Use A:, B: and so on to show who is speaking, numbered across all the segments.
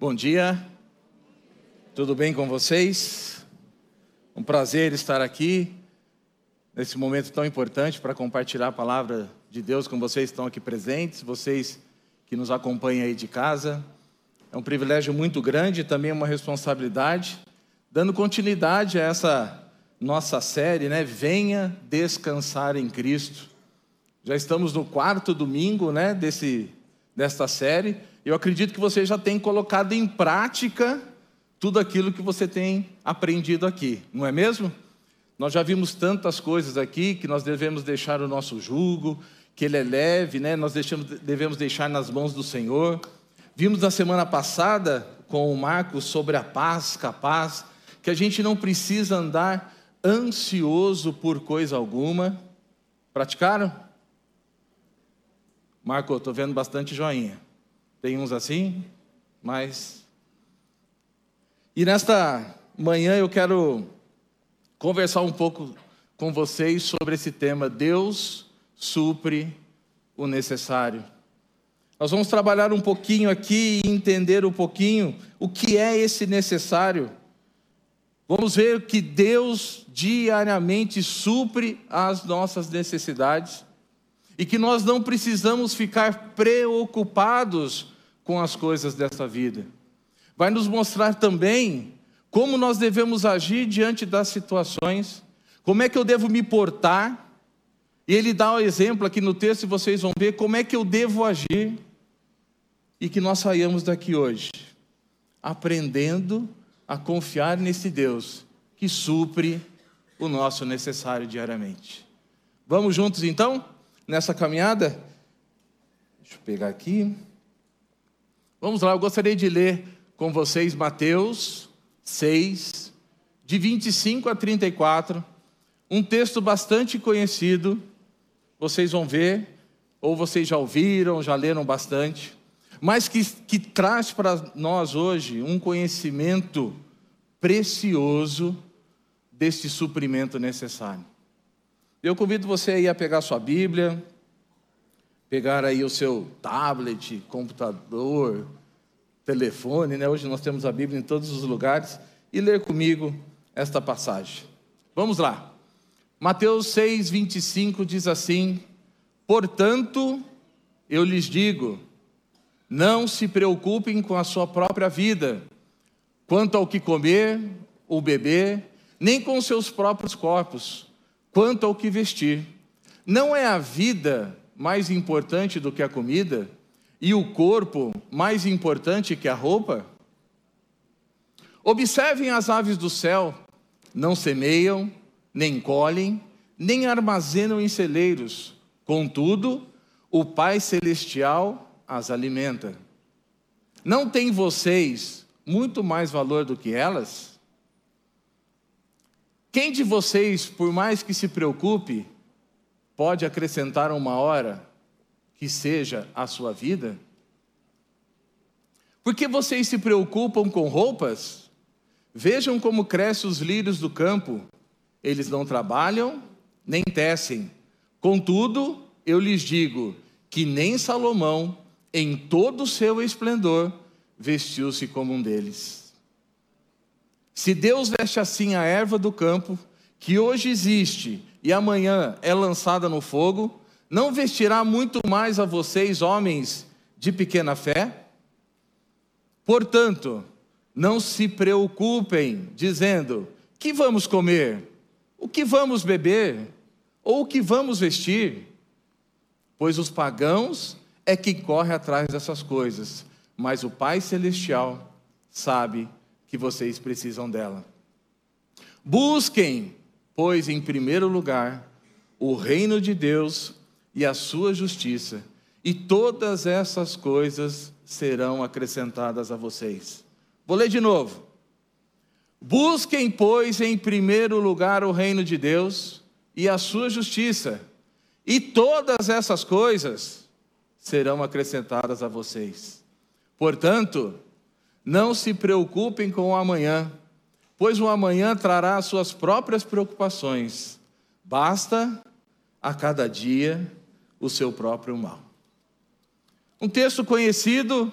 A: Bom dia, tudo bem com vocês? Um prazer estar aqui nesse momento tão importante para compartilhar a palavra de Deus com vocês que estão aqui presentes, vocês que nos acompanham aí de casa. É um privilégio muito grande e também uma responsabilidade, dando continuidade a essa nossa série, né? Venha descansar em Cristo. Já estamos no quarto domingo, né, desse desta série. Eu acredito que você já tem colocado em prática tudo aquilo que você tem aprendido aqui, não é mesmo? Nós já vimos tantas coisas aqui que nós devemos deixar o nosso jugo, que ele é leve, né? Nós deixamos, devemos deixar nas mãos do Senhor. Vimos na semana passada com o Marcos sobre a paz capaz, que a gente não precisa andar ansioso por coisa alguma. Praticaram? Marco, estou vendo bastante joinha. Tem uns assim, mas. E nesta manhã eu quero conversar um pouco com vocês sobre esse tema: Deus supre o necessário. Nós vamos trabalhar um pouquinho aqui e entender um pouquinho o que é esse necessário. Vamos ver que Deus diariamente supre as nossas necessidades e que nós não precisamos ficar preocupados com as coisas dessa vida. Vai nos mostrar também como nós devemos agir diante das situações, como é que eu devo me portar. E ele dá o um exemplo aqui no texto, e vocês vão ver como é que eu devo agir. E que nós saiamos daqui hoje aprendendo a confiar nesse Deus que supre o nosso necessário diariamente. Vamos juntos então? Nessa caminhada? Deixa eu pegar aqui. Vamos lá, eu gostaria de ler com vocês Mateus 6, de 25 a 34, um texto bastante conhecido, vocês vão ver, ou vocês já ouviram, já leram bastante, mas que, que traz para nós hoje um conhecimento precioso deste suprimento necessário. Eu convido você aí a pegar sua Bíblia, pegar aí o seu tablet, computador, telefone, né? Hoje nós temos a Bíblia em todos os lugares e ler comigo esta passagem. Vamos lá. Mateus 6, 25 diz assim: Portanto, eu lhes digo, não se preocupem com a sua própria vida, quanto ao que comer ou beber, nem com seus próprios corpos quanto ao que vestir. Não é a vida mais importante do que a comida e o corpo mais importante que a roupa? Observem as aves do céu, não semeiam, nem colhem, nem armazenam em celeiros, contudo, o Pai Celestial as alimenta. Não têm vocês muito mais valor do que elas? Quem de vocês, por mais que se preocupe, pode acrescentar uma hora que seja a sua vida? Por que vocês se preocupam com roupas? Vejam como crescem os lírios do campo. Eles não trabalham, nem tecem. Contudo, eu lhes digo que nem Salomão, em todo o seu esplendor, vestiu-se como um deles. Se Deus veste assim a erva do campo, que hoje existe e amanhã é lançada no fogo, não vestirá muito mais a vocês, homens de pequena fé? Portanto, não se preocupem, dizendo: que vamos comer? O que vamos beber? Ou o que vamos vestir? Pois os pagãos é que corre atrás dessas coisas, mas o Pai Celestial sabe que vocês precisam dela. Busquem, pois, em primeiro lugar, o reino de Deus e a sua justiça, e todas essas coisas serão acrescentadas a vocês. Vou ler de novo. Busquem, pois, em primeiro lugar o reino de Deus e a sua justiça, e todas essas coisas serão acrescentadas a vocês. Portanto, não se preocupem com o amanhã, pois o amanhã trará as suas próprias preocupações. Basta a cada dia o seu próprio mal. Um texto conhecido,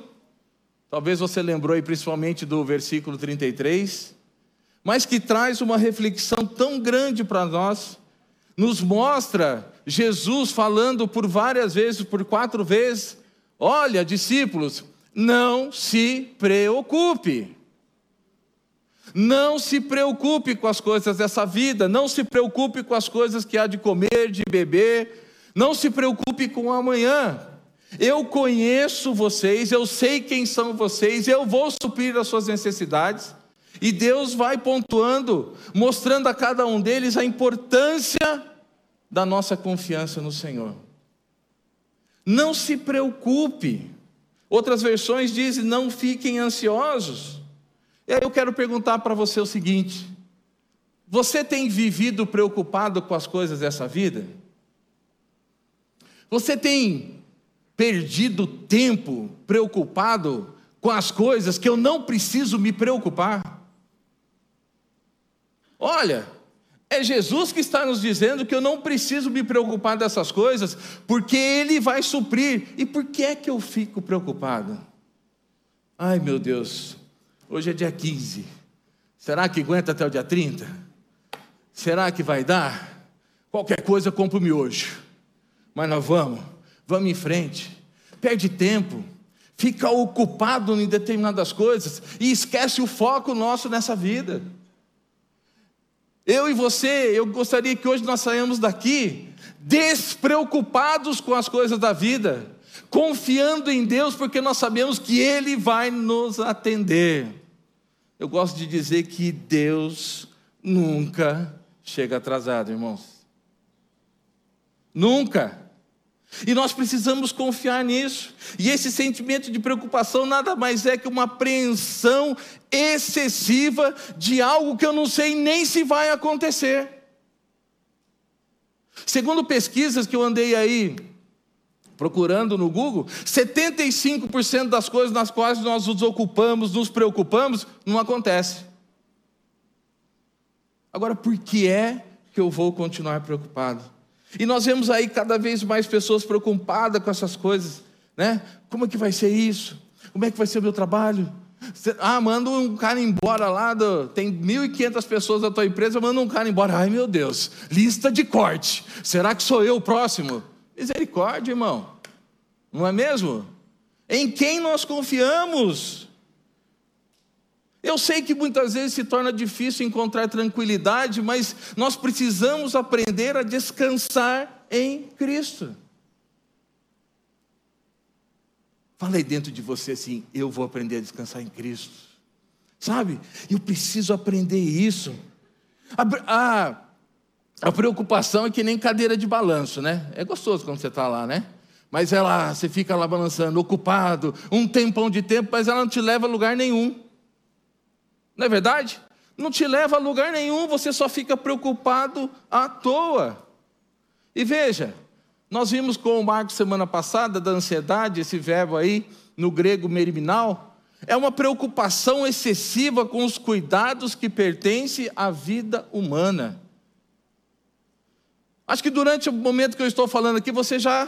A: Talvez você lembrou aí principalmente do versículo 33, mas que traz uma reflexão tão grande para nós, nos mostra Jesus falando por várias vezes, por quatro vezes: olha, discípulos, não se preocupe. Não se preocupe com as coisas dessa vida, não se preocupe com as coisas que há de comer, de beber, não se preocupe com o amanhã. Eu conheço vocês, eu sei quem são vocês, eu vou suprir as suas necessidades. E Deus vai pontuando, mostrando a cada um deles a importância da nossa confiança no Senhor. Não se preocupe. Outras versões dizem: não fiquem ansiosos. E aí eu quero perguntar para você o seguinte: você tem vivido preocupado com as coisas dessa vida? Você tem perdido tempo preocupado com as coisas que eu não preciso me preocupar? Olha, é Jesus que está nos dizendo que eu não preciso me preocupar dessas coisas, porque Ele vai suprir. E por que é que eu fico preocupado? Ai meu Deus, Hoje é dia 15. Será que aguenta até o dia 30? Será que vai dar? Qualquer coisa compro-me hoje. Mas nós vamos, vamos em frente. Perde tempo, fica ocupado em determinadas coisas e esquece o foco nosso nessa vida. Eu e você, eu gostaria que hoje nós saímos daqui despreocupados com as coisas da vida, confiando em Deus, porque nós sabemos que Ele vai nos atender. Eu gosto de dizer que Deus nunca chega atrasado, irmãos. Nunca. E nós precisamos confiar nisso. E esse sentimento de preocupação nada mais é que uma apreensão excessiva de algo que eu não sei nem se vai acontecer. Segundo pesquisas que eu andei aí procurando no Google, 75% das coisas nas quais nós nos ocupamos, nos preocupamos, não acontece. Agora, por que é que eu vou continuar preocupado? E nós vemos aí cada vez mais pessoas preocupadas com essas coisas, né? Como é que vai ser isso? Como é que vai ser o meu trabalho? Ah, manda um cara embora lá, do, tem 1.500 pessoas da tua empresa, manda um cara embora. Ai meu Deus, lista de corte. Será que sou eu o próximo? Misericórdia, irmão. Não é mesmo? Em quem nós confiamos? Eu sei que muitas vezes se torna difícil encontrar tranquilidade, mas nós precisamos aprender a descansar em Cristo. Falei dentro de você assim: eu vou aprender a descansar em Cristo. Sabe? Eu preciso aprender isso. A, a, a preocupação é que nem cadeira de balanço, né? É gostoso quando você está lá, né? Mas ela, você fica lá balançando, ocupado, um tempão de tempo, mas ela não te leva a lugar nenhum. Não é verdade? Não te leva a lugar nenhum, você só fica preocupado à toa. E veja, nós vimos com o Marco semana passada da ansiedade, esse verbo aí, no grego meriminal, é uma preocupação excessiva com os cuidados que pertencem à vida humana. Acho que durante o momento que eu estou falando aqui, você já,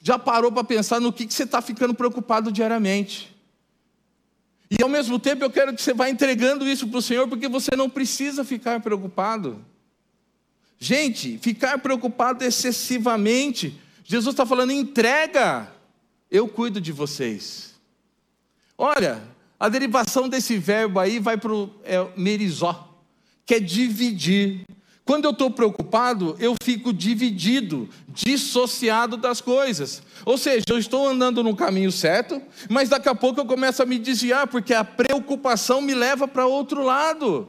A: já parou para pensar no que, que você está ficando preocupado diariamente. E ao mesmo tempo eu quero que você vá entregando isso para o Senhor, porque você não precisa ficar preocupado. Gente, ficar preocupado excessivamente, Jesus está falando, entrega, eu cuido de vocês. Olha, a derivação desse verbo aí vai para o é, merizó, que é dividir. Quando eu estou preocupado, eu fico dividido, dissociado das coisas. Ou seja, eu estou andando no caminho certo, mas daqui a pouco eu começo a me desviar, porque a preocupação me leva para outro lado.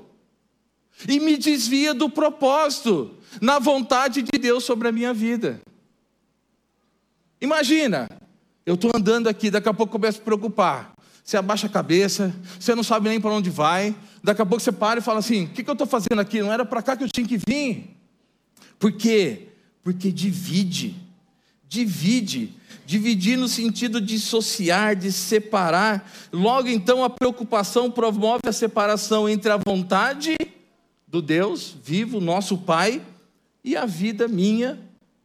A: E me desvia do propósito, na vontade de Deus sobre a minha vida. Imagina, eu estou andando aqui, daqui a pouco eu começo a preocupar. Você abaixa a cabeça, você não sabe nem para onde vai. Daqui a pouco você para e fala assim: o que, que eu estou fazendo aqui? Não era para cá que eu tinha que vir. Por quê? Porque divide. Divide. Dividir no sentido de dissociar, de separar. Logo então a preocupação promove a separação entre a vontade do Deus vivo, nosso Pai, e a vida minha,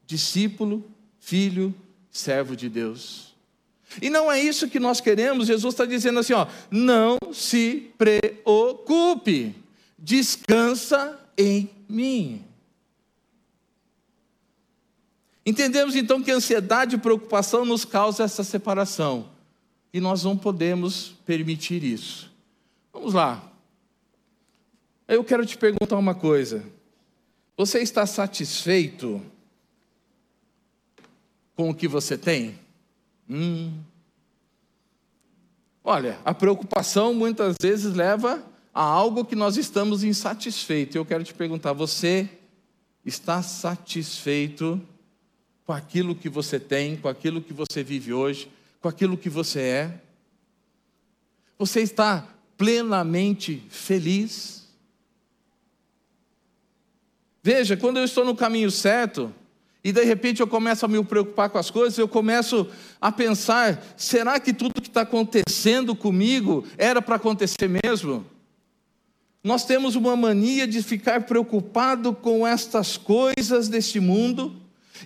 A: discípulo, filho, servo de Deus. E não é isso que nós queremos. Jesus está dizendo assim: ó, não se preocupe, descansa em mim. Entendemos então que ansiedade e preocupação nos causa essa separação. E nós não podemos permitir isso. Vamos lá. Eu quero te perguntar uma coisa. Você está satisfeito com o que você tem? Hum. Olha, a preocupação muitas vezes leva a algo que nós estamos insatisfeitos. Eu quero te perguntar: você está satisfeito com aquilo que você tem, com aquilo que você vive hoje, com aquilo que você é? Você está plenamente feliz? Veja, quando eu estou no caminho certo, e de repente eu começo a me preocupar com as coisas, eu começo a pensar: será que tudo que está acontecendo comigo era para acontecer mesmo? Nós temos uma mania de ficar preocupado com estas coisas deste mundo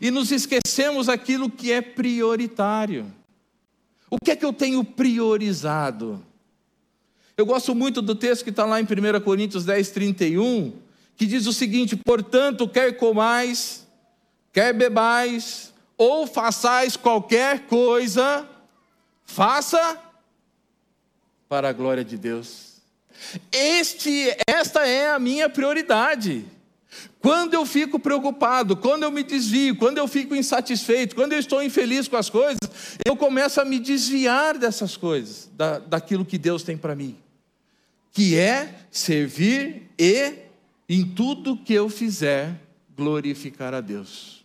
A: e nos esquecemos aquilo que é prioritário. O que é que eu tenho priorizado? Eu gosto muito do texto que está lá em 1 Coríntios 10, 31, que diz o seguinte: portanto, quer comais, quer bebais, ou façais qualquer coisa, faça para a glória de Deus. Este, esta é a minha prioridade. Quando eu fico preocupado, quando eu me desvio, quando eu fico insatisfeito, quando eu estou infeliz com as coisas, eu começo a me desviar dessas coisas, da, daquilo que Deus tem para mim, que é servir e, em tudo que eu fizer, glorificar a Deus.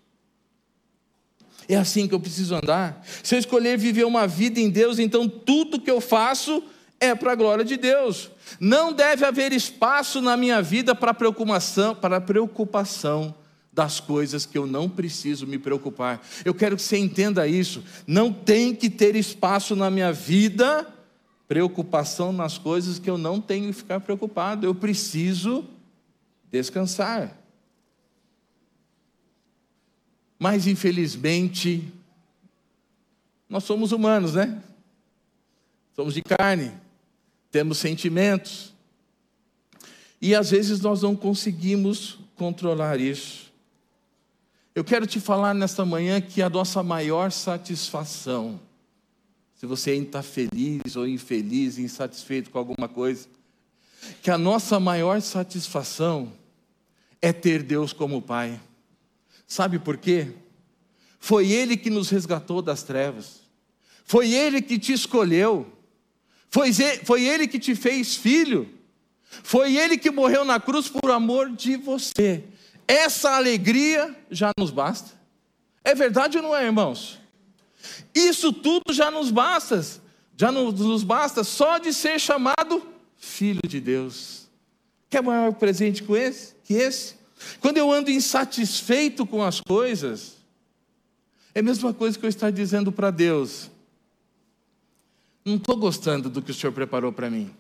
A: É assim que eu preciso andar. Se eu escolher viver uma vida em Deus, então tudo que eu faço é para a glória de Deus. Não deve haver espaço na minha vida para preocupação, para preocupação das coisas que eu não preciso me preocupar. Eu quero que você entenda isso. Não tem que ter espaço na minha vida preocupação nas coisas que eu não tenho que ficar preocupado. Eu preciso descansar. Mas infelizmente, nós somos humanos, né? Somos de carne, temos sentimentos. E às vezes nós não conseguimos controlar isso. Eu quero te falar nesta manhã que a nossa maior satisfação, se você ainda está feliz ou infeliz, insatisfeito com alguma coisa, que a nossa maior satisfação é ter Deus como Pai. Sabe por quê? Foi Ele que nos resgatou das trevas, foi Ele que te escolheu, foi, Ele que te fez filho, foi Ele que morreu na cruz por amor de você. Essa alegria já nos basta. É verdade ou não é, irmãos? Isso tudo já nos basta, já nos basta só de ser chamado filho de Deus. Quer maior presente com esse, que esse? Quando eu ando insatisfeito com as coisas, é a mesma coisa que eu estar dizendo para Deus: não estou gostando do que o Senhor preparou para mim.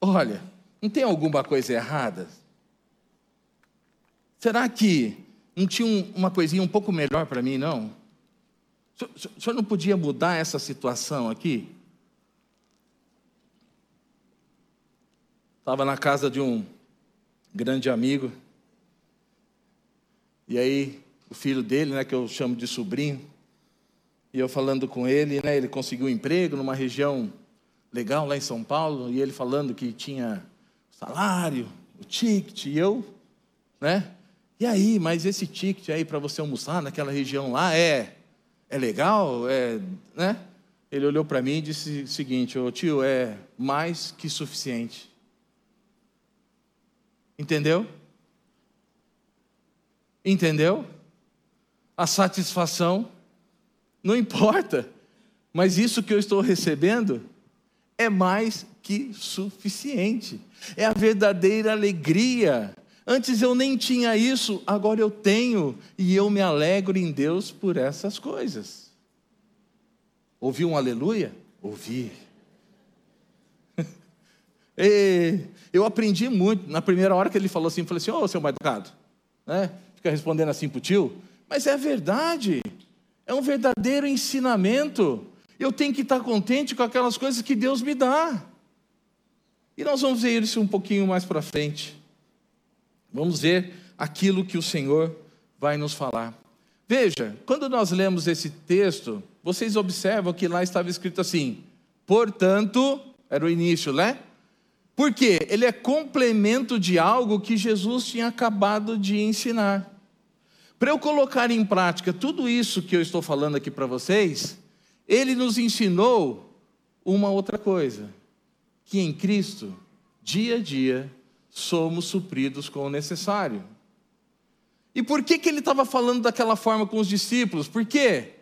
A: Olha, não tem alguma coisa errada? Será que não tinha uma coisinha um pouco melhor para mim, não? O senhor não podia mudar essa situação aqui? Estava na casa de um grande amigo. E aí, o filho dele, né, que eu chamo de sobrinho, e eu falando com ele, né, ele conseguiu um emprego numa região legal lá em São Paulo, e ele falando que tinha salário, o ticket, e eu, né? E aí, mas esse ticket aí para você almoçar naquela região lá é é legal, é, né? Ele olhou para mim e disse o seguinte: "Ô tio, é mais que suficiente. Entendeu? Entendeu? A satisfação não importa, mas isso que eu estou recebendo é mais que suficiente. É a verdadeira alegria. Antes eu nem tinha isso, agora eu tenho e eu me alegro em Deus por essas coisas. Ouviu um aleluia? Ouvi. E eu aprendi muito. Na primeira hora que ele falou assim, eu falei assim: Ô, oh, seu mal educado, né? Fica respondendo assim para o tio. Mas é verdade. é um verdadeiro ensinamento. Eu tenho que estar contente com aquelas coisas que Deus me dá. E nós vamos ver isso um pouquinho mais para frente. Vamos ver aquilo que o Senhor vai nos falar. Veja, quando nós lemos esse texto, vocês observam que lá estava escrito assim: portanto, era o início, né? Porque ele é complemento de algo que Jesus tinha acabado de ensinar. Para eu colocar em prática tudo isso que eu estou falando aqui para vocês, ele nos ensinou uma outra coisa: que em Cristo, dia a dia, somos supridos com o necessário. E por que, que ele estava falando daquela forma com os discípulos? Porque,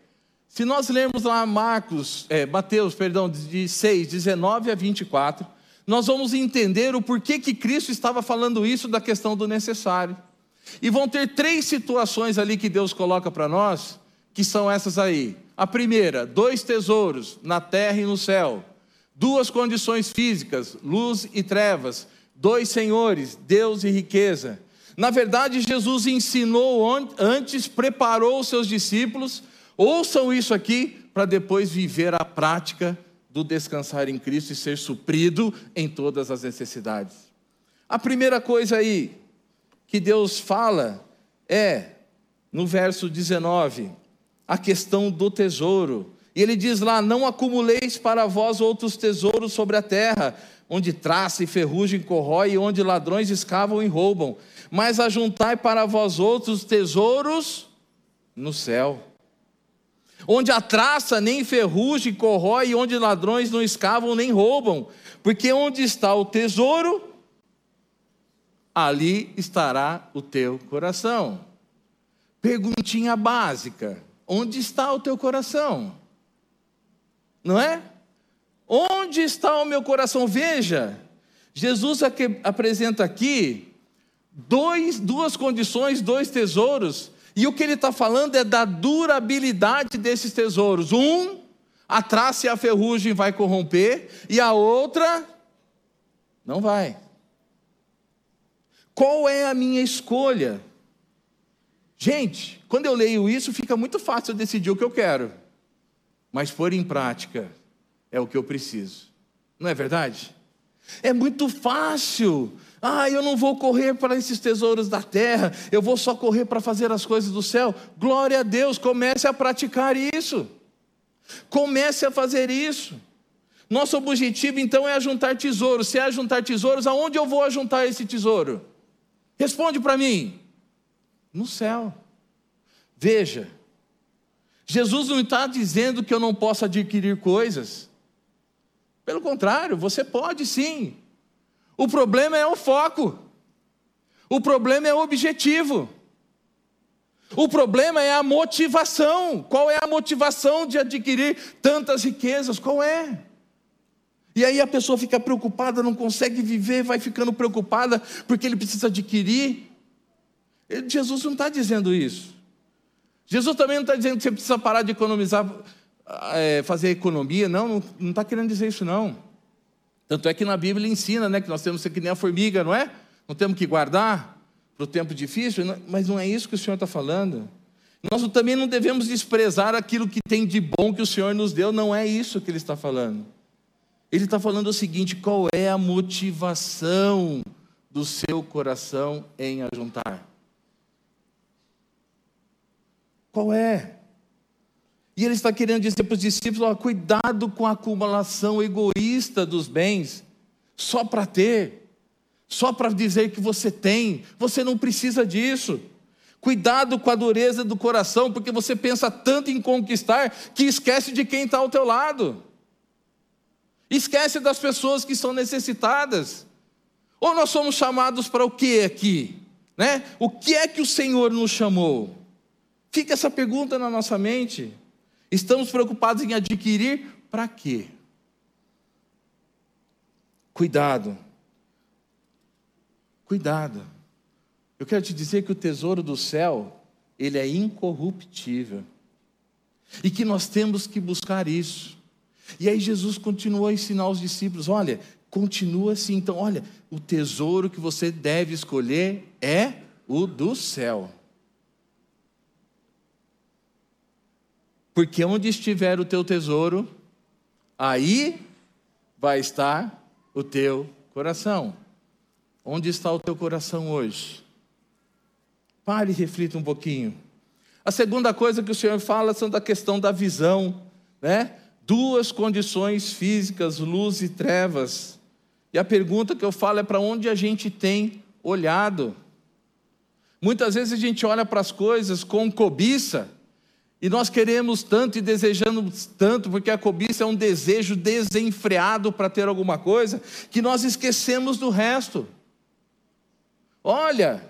A: se nós lermos lá Marcos, é, Mateus, perdão, de 6, 19 a 24, nós vamos entender o porquê que Cristo estava falando isso da questão do necessário. E vão ter três situações ali que Deus coloca para nós, que são essas aí. A primeira, dois tesouros na terra e no céu. Duas condições físicas, luz e trevas. Dois senhores, Deus e riqueza. Na verdade, Jesus ensinou antes, preparou os seus discípulos. Ouçam isso aqui para depois viver a prática do descansar em Cristo e ser suprido em todas as necessidades. A primeira coisa aí que Deus fala é, no verso 19, a questão do tesouro. E ele diz lá: Não acumuleis para vós outros tesouros sobre a terra, onde traça e ferrugem corrói, e onde ladrões escavam e roubam, mas ajuntai para vós outros tesouros no céu onde a traça nem ferrugem corrói, onde ladrões não escavam nem roubam, porque onde está o tesouro, ali estará o teu coração. Perguntinha básica: onde está o teu coração? Não é? Onde está o meu coração? Veja, Jesus apresenta aqui dois, duas condições, dois tesouros e o que ele está falando é da durabilidade desses tesouros. Um, a traça e a ferrugem vai corromper, e a outra, não vai. Qual é a minha escolha? Gente, quando eu leio isso, fica muito fácil eu decidir o que eu quero, mas pôr em prática é o que eu preciso, não é verdade? É muito fácil ah, eu não vou correr para esses tesouros da terra, eu vou só correr para fazer as coisas do céu. Glória a Deus, comece a praticar isso. Comece a fazer isso. Nosso objetivo então é ajuntar tesouros. Se é ajuntar tesouros, aonde eu vou ajuntar esse tesouro? Responde para mim. No céu. Veja, Jesus não está dizendo que eu não posso adquirir coisas. Pelo contrário, você pode sim. O problema é o foco. O problema é o objetivo. O problema é a motivação. Qual é a motivação de adquirir tantas riquezas? Qual é? E aí a pessoa fica preocupada, não consegue viver, vai ficando preocupada porque ele precisa adquirir. Jesus não está dizendo isso. Jesus também não está dizendo que você precisa parar de economizar, é, fazer economia. Não, não está querendo dizer isso não. Tanto é que na Bíblia ensina né, que nós temos que ser que nem a formiga, não é? Não temos que guardar para o tempo difícil, mas não é isso que o Senhor está falando. Nós também não devemos desprezar aquilo que tem de bom que o Senhor nos deu, não é isso que Ele está falando. Ele está falando o seguinte: qual é a motivação do seu coração em ajuntar? Qual é? E ele está querendo dizer para os discípulos: ó, cuidado com a acumulação egoísta dos bens, só para ter, só para dizer que você tem, você não precisa disso. Cuidado com a dureza do coração, porque você pensa tanto em conquistar que esquece de quem está ao teu lado, esquece das pessoas que são necessitadas. Ou nós somos chamados para o que aqui? Né? O que é que o Senhor nos chamou? Fica essa pergunta na nossa mente. Estamos preocupados em adquirir para quê? Cuidado. Cuidado. Eu quero te dizer que o tesouro do céu, ele é incorruptível. E que nós temos que buscar isso. E aí Jesus continuou a ensinar os discípulos: olha, continua assim. Então, olha, o tesouro que você deve escolher é o do céu. Porque onde estiver o teu tesouro, aí vai estar o teu coração. Onde está o teu coração hoje? Pare e reflita um pouquinho. A segunda coisa que o Senhor fala são da questão da visão, né? Duas condições físicas, luz e trevas. E a pergunta que eu falo é para onde a gente tem olhado. Muitas vezes a gente olha para as coisas com cobiça, e nós queremos tanto e desejamos tanto, porque a cobiça é um desejo desenfreado para ter alguma coisa, que nós esquecemos do resto. Olha,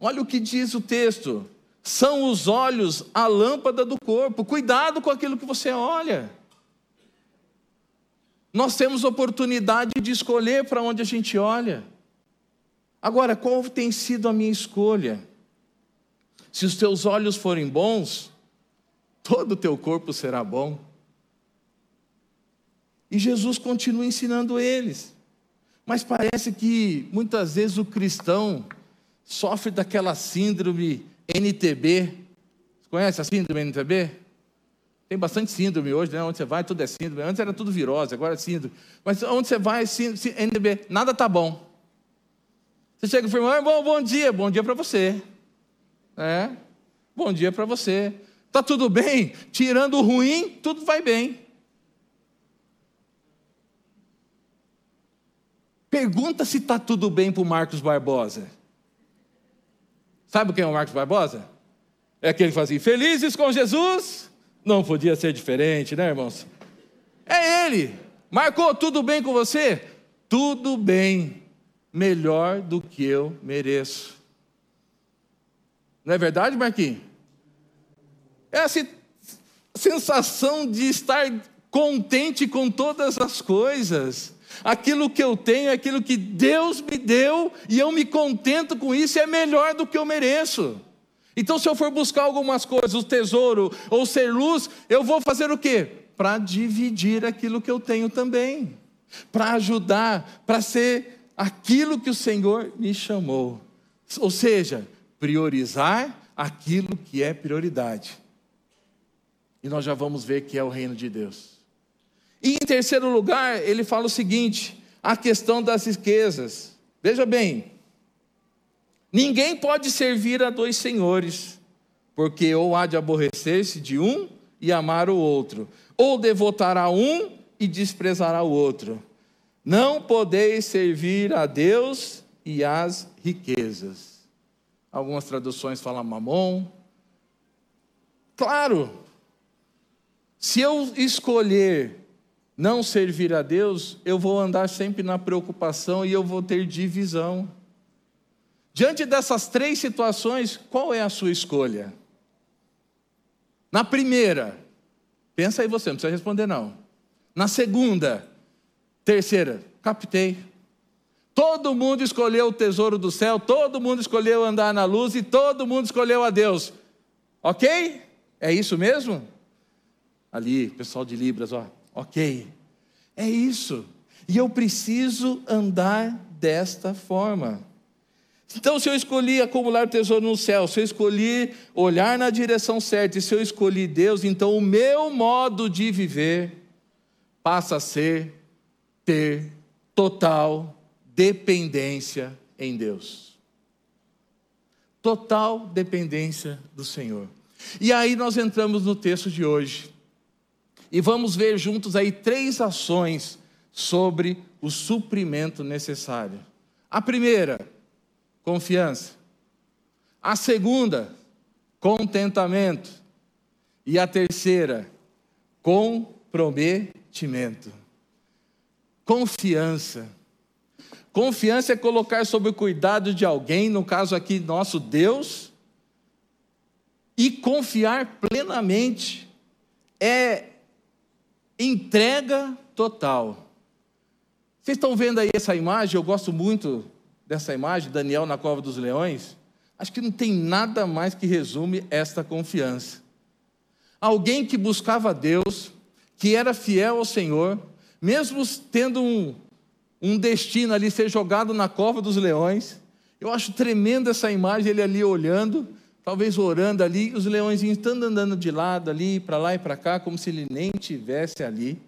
A: olha o que diz o texto: são os olhos a lâmpada do corpo. Cuidado com aquilo que você olha. Nós temos oportunidade de escolher para onde a gente olha. Agora, qual tem sido a minha escolha? Se os teus olhos forem bons, todo o teu corpo será bom. E Jesus continua ensinando eles. Mas parece que muitas vezes o cristão sofre daquela síndrome NTB. Você conhece a síndrome NTB? Tem bastante síndrome hoje, né? Onde você vai, tudo é síndrome. Antes era tudo virose, agora é síndrome. Mas onde você vai, síndrome, NTB, nada está bom. Você chega e fala, irmão, bom dia, bom dia para você. É, bom dia para você. Tá tudo bem? Tirando o ruim, tudo vai bem. Pergunta se está tudo bem para o Marcos Barbosa. Sabe quem é o Marcos Barbosa? É aquele que fazia felizes com Jesus. Não podia ser diferente, né, irmãos? É ele. Marcou tudo bem com você? Tudo bem. Melhor do que eu mereço. Não é verdade, Marquinhos? É a sensação de estar contente com todas as coisas. Aquilo que eu tenho é aquilo que Deus me deu e eu me contento com isso, é melhor do que eu mereço. Então, se eu for buscar algumas coisas, o tesouro ou ser luz, eu vou fazer o quê? Para dividir aquilo que eu tenho também, para ajudar, para ser aquilo que o Senhor me chamou. Ou seja, priorizar aquilo que é prioridade. E nós já vamos ver que é o reino de Deus. E em terceiro lugar, ele fala o seguinte: a questão das riquezas. Veja bem, ninguém pode servir a dois senhores, porque ou há de aborrecer-se de um e amar o outro, ou devotará um e desprezará o outro. Não podeis servir a Deus e às riquezas. Algumas traduções falam mamon. Claro, se eu escolher não servir a Deus, eu vou andar sempre na preocupação e eu vou ter divisão. Diante dessas três situações, qual é a sua escolha? Na primeira, pensa aí você, não precisa responder não. Na segunda, terceira, captei. Todo mundo escolheu o tesouro do céu, todo mundo escolheu andar na luz e todo mundo escolheu a Deus. Ok? É isso mesmo? Ali, pessoal de Libras, ó. Ok. É isso. E eu preciso andar desta forma. Então, se eu escolhi acumular tesouro no céu, se eu escolhi olhar na direção certa, e se eu escolhi Deus, então o meu modo de viver passa a ser ter total dependência em Deus. Total dependência do Senhor. E aí nós entramos no texto de hoje. E vamos ver juntos aí três ações sobre o suprimento necessário. A primeira, confiança. A segunda, contentamento. E a terceira, comprometimento. Confiança. Confiança é colocar sob o cuidado de alguém, no caso aqui, nosso Deus, e confiar plenamente. É entrega total. Vocês estão vendo aí essa imagem? Eu gosto muito dessa imagem, Daniel na cova dos leões. Acho que não tem nada mais que resume esta confiança. Alguém que buscava Deus, que era fiel ao Senhor, mesmo tendo um, um destino ali ser jogado na cova dos leões. Eu acho tremenda essa imagem, ele ali olhando, talvez orando ali, os leõezinhos estão andando de lado ali, para lá e para cá, como se ele nem tivesse ali.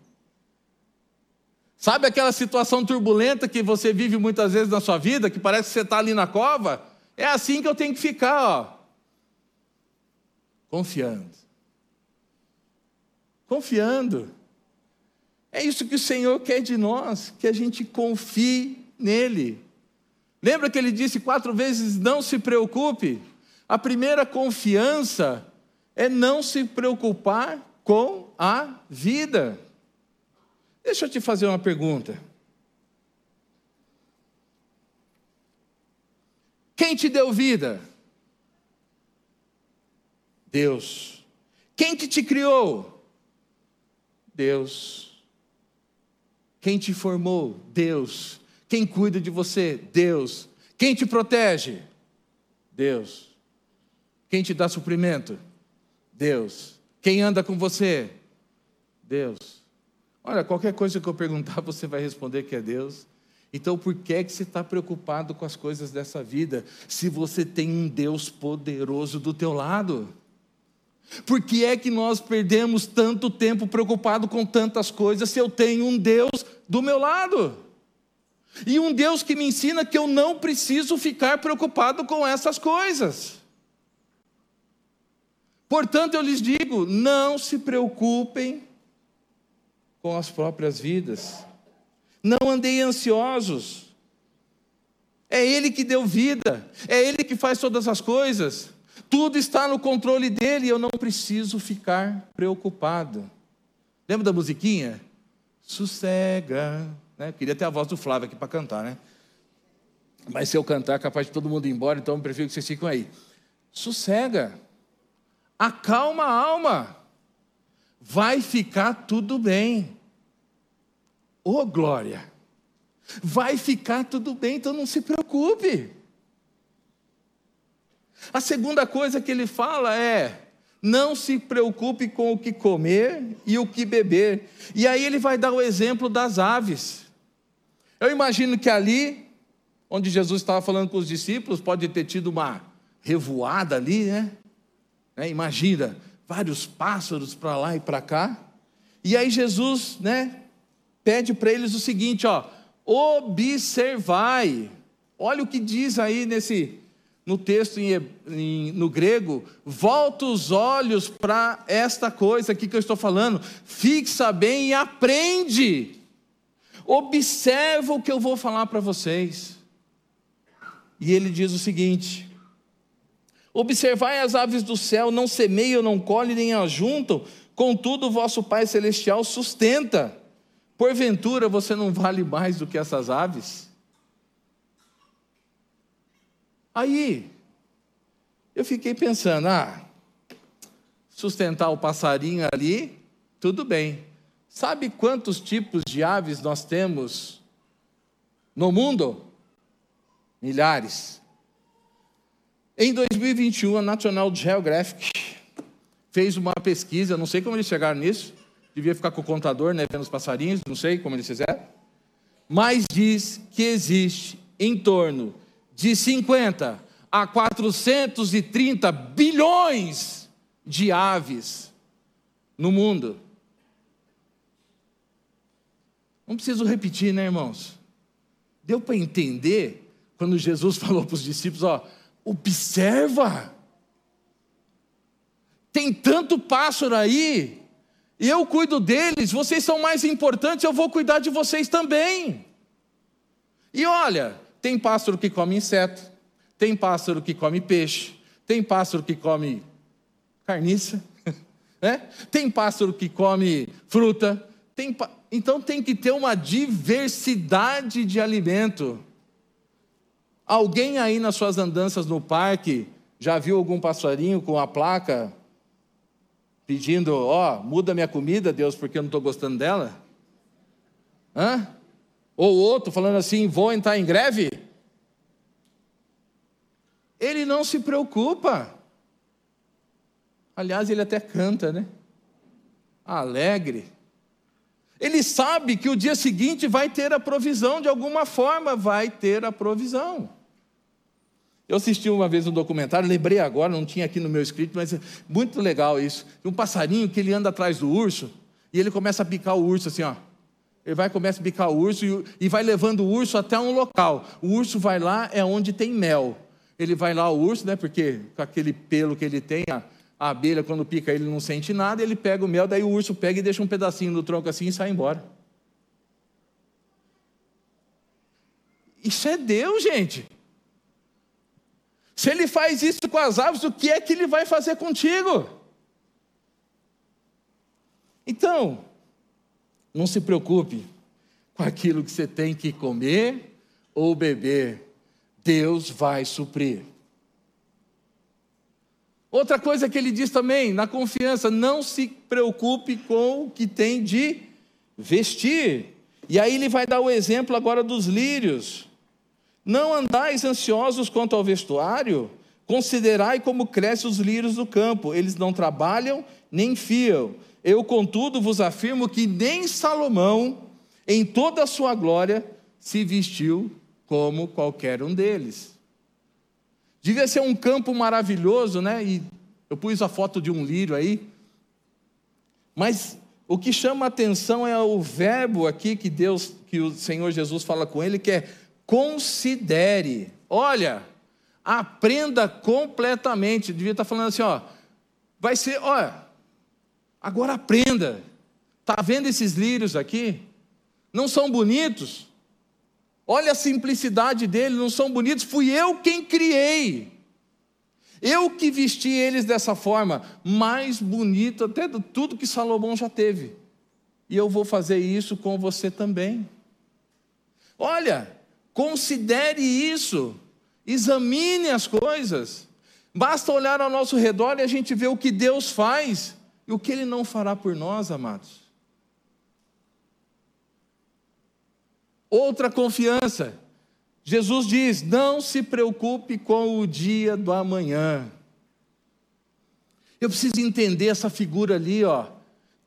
A: Sabe aquela situação turbulenta que você vive muitas vezes na sua vida, que parece que você está ali na cova? É assim que eu tenho que ficar, ó. Confiando. Confiando. É isso que o Senhor quer de nós, que a gente confie nele. Lembra que ele disse quatro vezes: não se preocupe? A primeira confiança é não se preocupar com a vida. Deixa eu te fazer uma pergunta. Quem te deu vida? Deus. Quem que te criou? Deus. Quem te formou? Deus. Quem cuida de você? Deus. Quem te protege? Deus. Quem te dá suprimento? Deus. Quem anda com você? Deus. Olha, qualquer coisa que eu perguntar, você vai responder que é Deus. Então, por que é que você está preocupado com as coisas dessa vida, se você tem um Deus poderoso do teu lado? Por que é que nós perdemos tanto tempo preocupado com tantas coisas, se eu tenho um Deus do meu lado? E um Deus que me ensina que eu não preciso ficar preocupado com essas coisas. Portanto, eu lhes digo: não se preocupem com as próprias vidas, não andei ansiosos. É Ele que deu vida, é Ele que faz todas as coisas, tudo está no controle dele e eu não preciso ficar preocupado. Lembra da musiquinha? Sossega. Né? Queria ter a voz do Flávio aqui para cantar, né? Mas se eu cantar, é capaz de todo mundo ir embora, então eu prefiro que vocês fiquem aí. Sossega acalma a alma, vai ficar tudo bem. Ô oh, glória! Vai ficar tudo bem, então não se preocupe. A segunda coisa que ele fala é: não se preocupe com o que comer e o que beber. E aí ele vai dar o exemplo das aves. Eu imagino que ali, onde Jesus estava falando com os discípulos, pode ter tido uma revoada ali, né? Né? Imagina, vários pássaros para lá e para cá. E aí Jesus, né, pede para eles o seguinte, ó, observai. Olha o que diz aí nesse no texto em, em, no grego, volta os olhos para esta coisa aqui que eu estou falando, fixa bem e aprende. Observa o que eu vou falar para vocês. E ele diz o seguinte: Observai as aves do céu, não semeiam, não colhem, nem ajuntam, contudo o vosso Pai Celestial sustenta. Porventura você não vale mais do que essas aves? Aí, eu fiquei pensando, ah, sustentar o passarinho ali, tudo bem. Sabe quantos tipos de aves nós temos no mundo? Milhares. Em 2021, a National Geographic fez uma pesquisa, não sei como eles chegaram nisso, devia ficar com o contador, né, vendo os passarinhos, não sei como eles fizeram, mas diz que existe em torno de 50 a 430 bilhões de aves no mundo. Não preciso repetir, né, irmãos? Deu para entender quando Jesus falou para os discípulos, ó, Observa. Tem tanto pássaro aí, eu cuido deles, vocês são mais importantes, eu vou cuidar de vocês também. E olha, tem pássaro que come inseto, tem pássaro que come peixe, tem pássaro que come carniça, né? tem pássaro que come fruta, tem, então tem que ter uma diversidade de alimento. Alguém aí nas suas andanças no parque já viu algum passarinho com a placa pedindo, ó, oh, muda minha comida, Deus, porque eu não estou gostando dela? Hã? Ou outro falando assim, vou entrar em greve? Ele não se preocupa. Aliás, ele até canta, né? Alegre. Ele sabe que o dia seguinte vai ter a provisão, de alguma forma vai ter a provisão. Eu assisti uma vez um documentário, lembrei agora, não tinha aqui no meu escrito, mas é muito legal isso. Um passarinho que ele anda atrás do urso e ele começa a picar o urso assim, ó. Ele vai começa a picar o urso e, e vai levando o urso até um local. O urso vai lá, é onde tem mel. Ele vai lá, o urso, né? Porque com aquele pelo que ele tem, a, a abelha, quando pica ele não sente nada, ele pega o mel, daí o urso pega e deixa um pedacinho no tronco assim e sai embora. Isso é Deus, gente. Se ele faz isso com as aves, o que é que ele vai fazer contigo? Então, não se preocupe com aquilo que você tem que comer ou beber. Deus vai suprir. Outra coisa que ele diz também, na confiança, não se preocupe com o que tem de vestir. E aí ele vai dar o exemplo agora dos lírios. Não andais ansiosos quanto ao vestuário, considerai como crescem os lírios do campo, eles não trabalham nem fiam. Eu, contudo, vos afirmo que nem Salomão, em toda a sua glória, se vestiu como qualquer um deles. Devia ser um campo maravilhoso, né? E eu pus a foto de um lírio aí. Mas o que chama a atenção é o verbo aqui que Deus, que o Senhor Jesus fala com ele, que é considere. Olha, aprenda completamente. Devia estar falando assim, ó. Vai ser, olha, agora aprenda. Está vendo esses lírios aqui? Não são bonitos? Olha a simplicidade deles, não são bonitos? Fui eu quem criei. Eu que vesti eles dessa forma, mais bonito até de tudo que Salomão já teve. E eu vou fazer isso com você também. Olha, Considere isso, examine as coisas. Basta olhar ao nosso redor e a gente vê o que Deus faz e o que Ele não fará por nós, amados. Outra confiança. Jesus diz: não se preocupe com o dia do amanhã. Eu preciso entender essa figura ali, ó,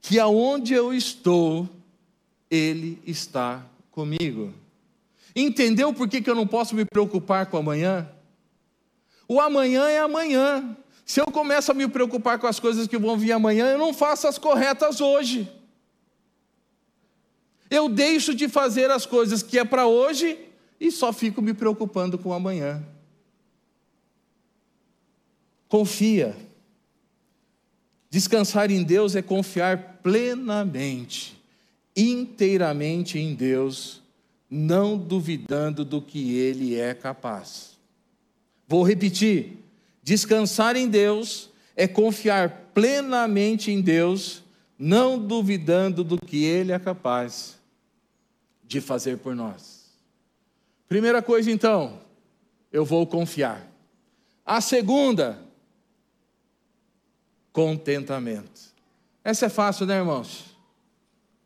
A: que aonde eu estou, Ele está comigo. Entendeu por que, que eu não posso me preocupar com amanhã? O amanhã é amanhã. Se eu começo a me preocupar com as coisas que vão vir amanhã, eu não faço as corretas hoje. Eu deixo de fazer as coisas que é para hoje e só fico me preocupando com amanhã. Confia. Descansar em Deus é confiar plenamente, inteiramente em Deus não duvidando do que ele é capaz. Vou repetir: descansar em Deus é confiar plenamente em Deus, não duvidando do que ele é capaz de fazer por nós. Primeira coisa, então, eu vou confiar. A segunda, contentamento. Essa é fácil, né, irmãos?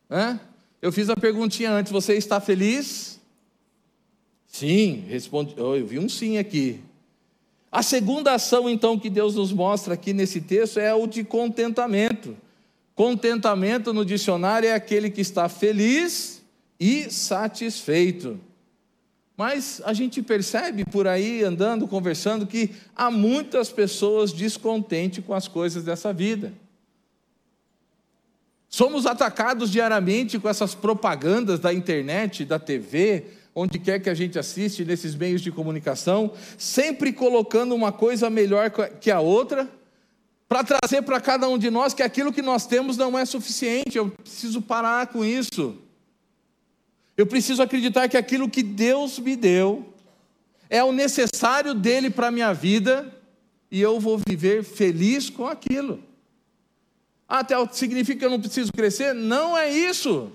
A: Hã? Eu fiz a perguntinha antes: você está feliz? Sim, responde. Oh, eu vi um sim aqui. A segunda ação, então, que Deus nos mostra aqui nesse texto é o de contentamento. Contentamento no dicionário é aquele que está feliz e satisfeito. Mas a gente percebe por aí, andando, conversando, que há muitas pessoas descontentes com as coisas dessa vida. Somos atacados diariamente com essas propagandas da internet, da TV, onde quer que a gente assiste, nesses meios de comunicação, sempre colocando uma coisa melhor que a outra, para trazer para cada um de nós que aquilo que nós temos não é suficiente, eu preciso parar com isso. Eu preciso acreditar que aquilo que Deus me deu é o necessário dele para a minha vida e eu vou viver feliz com aquilo. Até significa que eu não preciso crescer? Não é isso.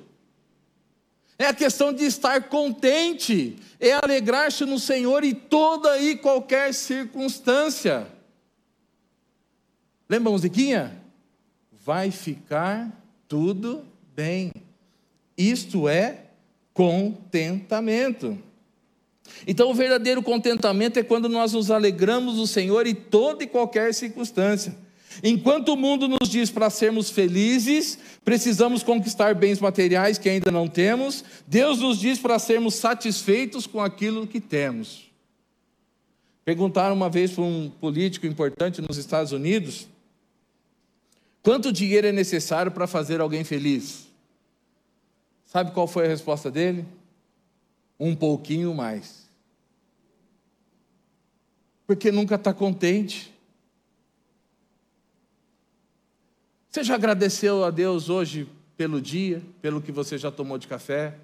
A: É a questão de estar contente, é alegrar-se no Senhor em toda e qualquer circunstância. Lembra a musiquinha? Vai ficar tudo bem. Isto é contentamento. Então, o verdadeiro contentamento é quando nós nos alegramos no Senhor em toda e qualquer circunstância. Enquanto o mundo nos diz para sermos felizes, precisamos conquistar bens materiais que ainda não temos, Deus nos diz para sermos satisfeitos com aquilo que temos. Perguntaram uma vez para um político importante nos Estados Unidos quanto dinheiro é necessário para fazer alguém feliz. Sabe qual foi a resposta dele? Um pouquinho mais. Porque nunca está contente. Você já agradeceu a Deus hoje pelo dia, pelo que você já tomou de café?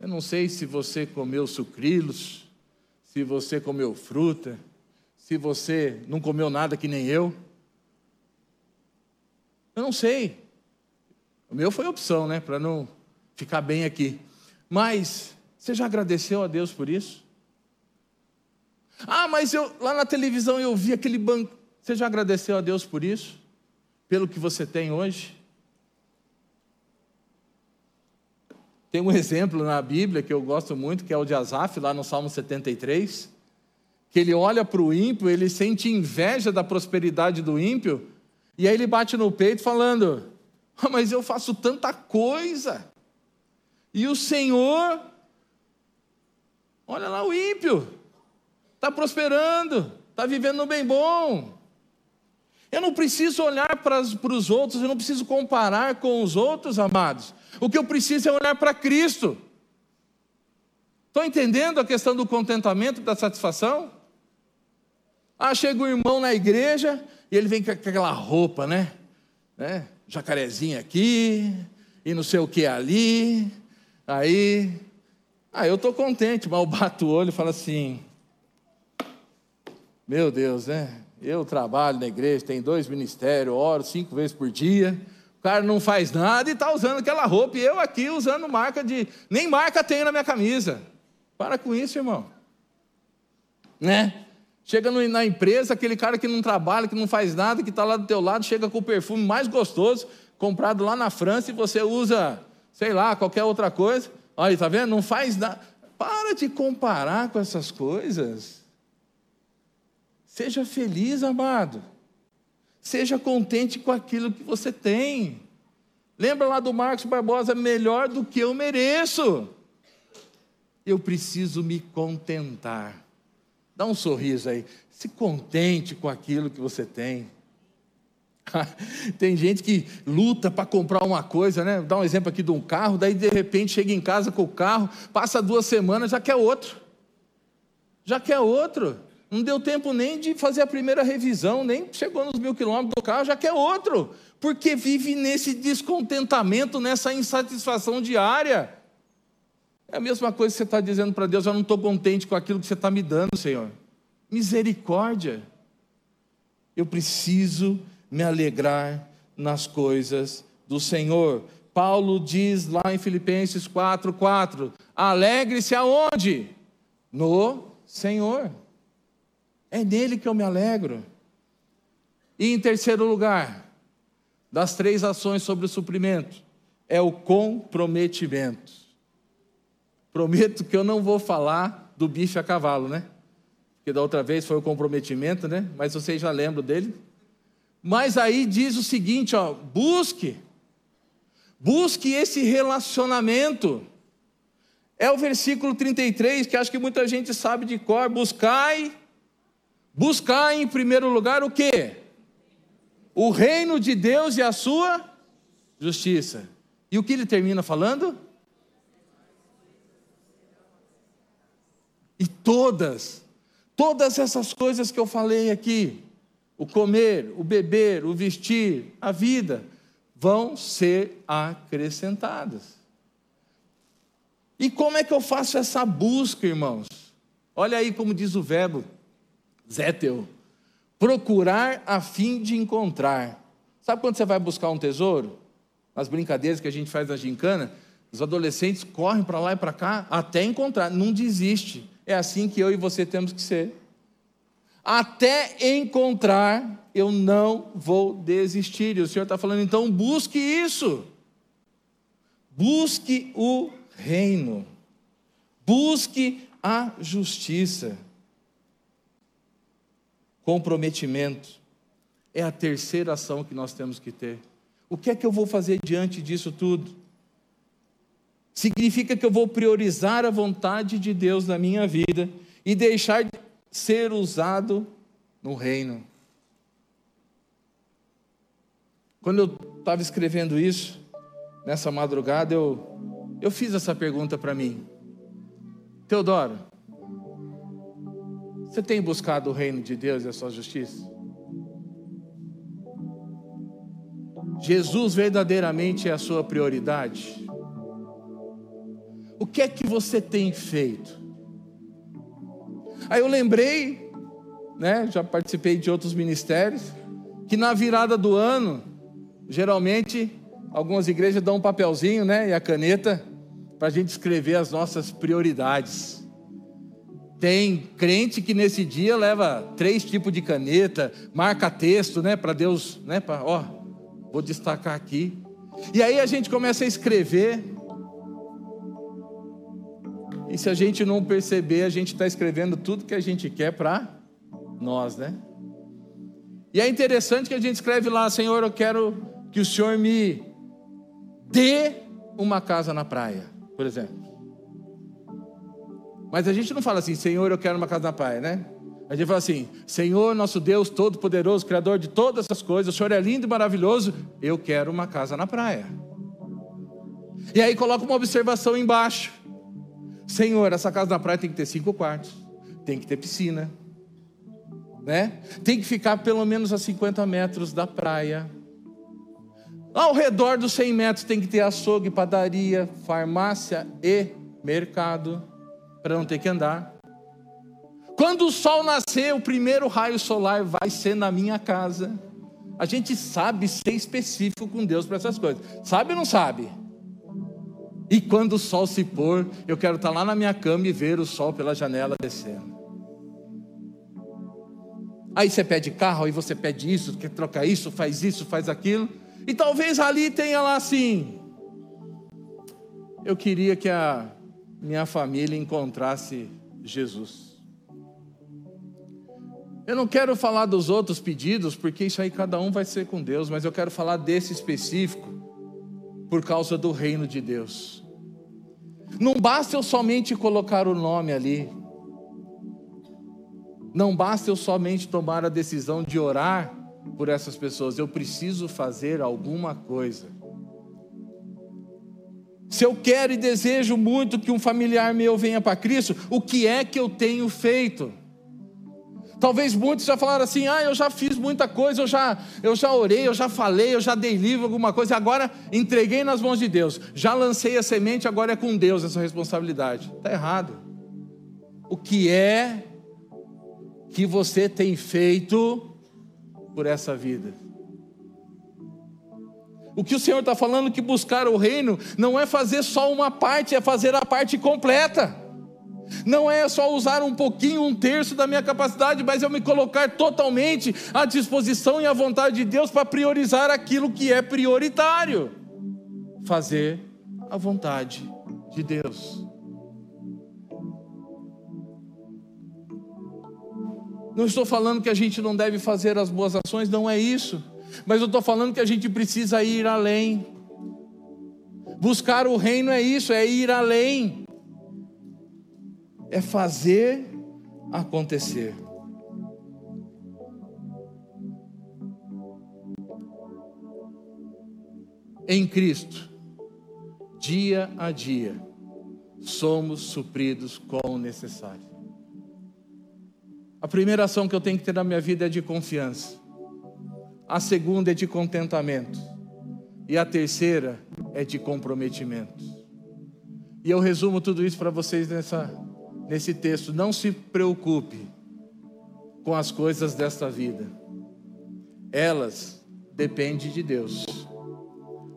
A: Eu não sei se você comeu sucrilos, se você comeu fruta, se você não comeu nada que nem eu. Eu não sei. O meu foi opção, né, para não ficar bem aqui. Mas você já agradeceu a Deus por isso? Ah, mas eu lá na televisão eu vi aquele banco. Você já agradeceu a Deus por isso? Pelo que você tem hoje? Tem um exemplo na Bíblia que eu gosto muito, que é o de Asaf, lá no Salmo 73, que ele olha para o ímpio, ele sente inveja da prosperidade do ímpio, e aí ele bate no peito falando: ah, Mas eu faço tanta coisa, e o Senhor, olha lá o ímpio, está prosperando, está vivendo no bem bom. Eu não preciso olhar para, os outros, eu não preciso comparar com os outros, amados. O que eu preciso é olhar para Cristo. Estão entendendo a questão do contentamento, da satisfação? Ah, chega o irmão na igreja e ele vem com aquela roupa, né? né? Jacarezinho aqui e não sei o que ali. Aí, ah, eu estou contente, mas eu bato o olho e falo assim: Meu Deus, né? Eu trabalho na igreja, tenho dois ministérios, oro cinco vezes por dia. O cara não faz nada e está usando aquela roupa, e eu aqui usando marca de. Nem marca tenho na minha camisa. Para com isso, irmão. Né? Chega na empresa, aquele cara que não trabalha, que não faz nada, que está lá do teu lado, chega com o perfume mais gostoso, comprado lá na França, e você usa, sei lá, qualquer outra coisa. Olha, tá vendo? Não faz nada. Para de comparar com essas coisas. Seja feliz, amado. Seja contente com aquilo que você tem. Lembra lá do Marcos Barbosa, melhor do que eu mereço. Eu preciso me contentar. Dá um sorriso aí. Se contente com aquilo que você tem. tem gente que luta para comprar uma coisa, né? Dá um exemplo aqui de um carro, daí de repente chega em casa com o carro, passa duas semanas, já quer outro. Já quer outro. Não deu tempo nem de fazer a primeira revisão, nem chegou nos mil quilômetros do carro, já quer outro. Porque vive nesse descontentamento, nessa insatisfação diária. É a mesma coisa que você está dizendo para Deus: eu não estou contente com aquilo que você está me dando, Senhor. Misericórdia. Eu preciso me alegrar nas coisas do Senhor. Paulo diz lá em Filipenses 4:4, alegre-se aonde? No Senhor. É nele que eu me alegro. E em terceiro lugar, das três ações sobre o suprimento, é o comprometimento. Prometo que eu não vou falar do bife a cavalo, né? Porque da outra vez foi o comprometimento, né? Mas vocês já lembram dele. Mas aí diz o seguinte, ó, busque, busque esse relacionamento. É o versículo 33, que acho que muita gente sabe de cor, buscai Buscar em primeiro lugar o quê? O reino de Deus e a sua justiça. E o que ele termina falando? E todas, todas essas coisas que eu falei aqui, o comer, o beber, o vestir, a vida, vão ser acrescentadas. E como é que eu faço essa busca, irmãos? Olha aí como diz o verbo Zétel. Procurar a fim de encontrar. Sabe quando você vai buscar um tesouro? Nas brincadeiras que a gente faz na gincana, os adolescentes correm para lá e para cá até encontrar, não desiste. É assim que eu e você temos que ser. Até encontrar, eu não vou desistir. E o Senhor está falando, então busque isso. Busque o reino. Busque a justiça. Comprometimento é a terceira ação que nós temos que ter. O que é que eu vou fazer diante disso tudo? Significa que eu vou priorizar a vontade de Deus na minha vida e deixar ser usado no reino. Quando eu estava escrevendo isso, nessa madrugada, eu, eu fiz essa pergunta para mim: Teodoro, você tem buscado o reino de Deus e a sua justiça? Jesus verdadeiramente é a sua prioridade? O que é que você tem feito? Aí eu lembrei, né, já participei de outros ministérios, que na virada do ano, geralmente, algumas igrejas dão um papelzinho, né, e a caneta, para a gente escrever as nossas prioridades. Tem crente que nesse dia leva três tipos de caneta, marca texto, né, para Deus, né, para, ó, vou destacar aqui. E aí a gente começa a escrever, e se a gente não perceber, a gente está escrevendo tudo que a gente quer para nós, né? E é interessante que a gente escreve lá, Senhor, eu quero que o Senhor me dê uma casa na praia, por exemplo. Mas a gente não fala assim, Senhor, eu quero uma casa na praia, né? A gente fala assim, Senhor, nosso Deus Todo-Poderoso, Criador de todas essas coisas, o Senhor é lindo e maravilhoso, eu quero uma casa na praia. E aí coloca uma observação embaixo. Senhor, essa casa na praia tem que ter cinco quartos, tem que ter piscina, né? Tem que ficar pelo menos a 50 metros da praia. Ao redor dos 100 metros tem que ter açougue, padaria, farmácia e mercado, para não ter que andar. Quando o sol nascer, o primeiro raio solar vai ser na minha casa. A gente sabe ser específico com Deus para essas coisas. Sabe ou não sabe? E quando o sol se pôr, eu quero estar lá na minha cama e ver o sol pela janela descendo. Aí você pede carro, aí você pede isso, quer trocar isso, faz isso, faz aquilo. E talvez ali tenha lá assim. Eu queria que a minha família encontrasse Jesus. Eu não quero falar dos outros pedidos, porque isso aí cada um vai ser com Deus, mas eu quero falar desse específico por causa do reino de Deus. Não basta eu somente colocar o nome ali. Não basta eu somente tomar a decisão de orar por essas pessoas. Eu preciso fazer alguma coisa. Se eu quero e desejo muito que um familiar meu venha para Cristo, o que é que eu tenho feito? Talvez muitos já falaram assim: ah, eu já fiz muita coisa, eu já, eu já orei, eu já falei, eu já dei livro, alguma coisa, agora entreguei nas mãos de Deus, já lancei a semente, agora é com Deus essa responsabilidade. Está errado. O que é que você tem feito por essa vida? O que o Senhor está falando que buscar o reino não é fazer só uma parte, é fazer a parte completa. Não é só usar um pouquinho, um terço da minha capacidade, mas eu me colocar totalmente à disposição e à vontade de Deus para priorizar aquilo que é prioritário. Fazer a vontade de Deus. Não estou falando que a gente não deve fazer as boas ações, não é isso. Mas eu estou falando que a gente precisa ir além. Buscar o reino é isso, é ir além é fazer acontecer. Em Cristo, dia a dia, somos supridos com o necessário. A primeira ação que eu tenho que ter na minha vida é de confiança. A segunda é de contentamento. E a terceira é de comprometimento. E eu resumo tudo isso para vocês nessa nesse texto: não se preocupe com as coisas desta vida, elas dependem de Deus.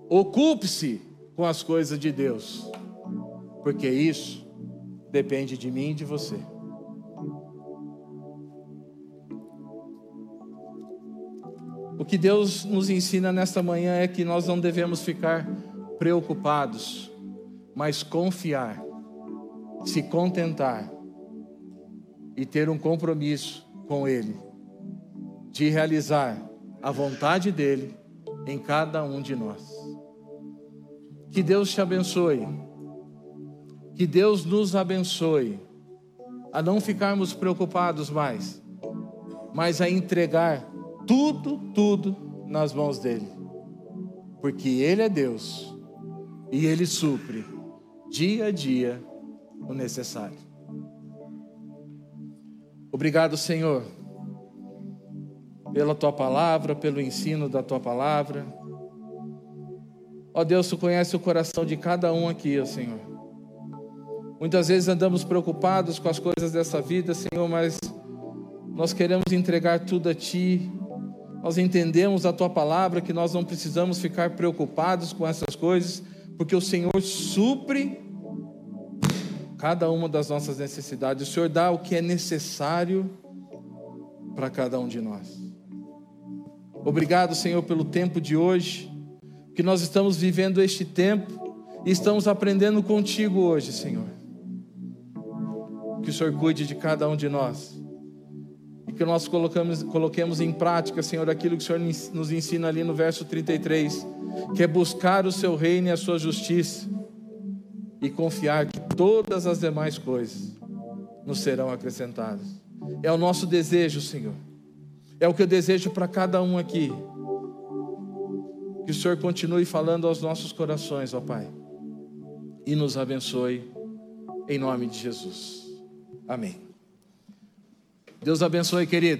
A: Ocupe-se com as coisas de Deus, porque isso depende de mim e de você. O que Deus nos ensina nesta manhã é que nós não devemos ficar preocupados, mas confiar se contentar e ter um compromisso com Ele, de realizar a vontade dEle em cada um de nós. Que Deus te abençoe, que Deus nos abençoe a não ficarmos preocupados mais, mas a entregar tudo, tudo nas mãos dele. Porque ele é Deus e ele supre dia a dia o necessário. Obrigado, Senhor, pela tua palavra, pelo ensino da tua palavra. Ó Deus, tu conhece o coração de cada um aqui, ó Senhor. Muitas vezes andamos preocupados com as coisas dessa vida, Senhor, mas nós queremos entregar tudo a Ti. Nós entendemos a Tua palavra que nós não precisamos ficar preocupados com essas coisas, porque o Senhor supre cada uma das nossas necessidades. O Senhor dá o que é necessário para cada um de nós. Obrigado, Senhor, pelo tempo de hoje, que nós estamos vivendo este tempo e estamos aprendendo contigo hoje, Senhor. Que o Senhor cuide de cada um de nós que nós colocamos, coloquemos em prática, Senhor, aquilo que o Senhor nos ensina ali no verso 33, que é buscar o seu reino e a sua justiça e confiar que todas as demais coisas nos serão acrescentadas. É o nosso desejo, Senhor. É o que eu desejo para cada um aqui. Que o Senhor continue falando aos nossos corações, ó Pai, e nos abençoe, em nome de Jesus. Amém. Deus abençoe, querido.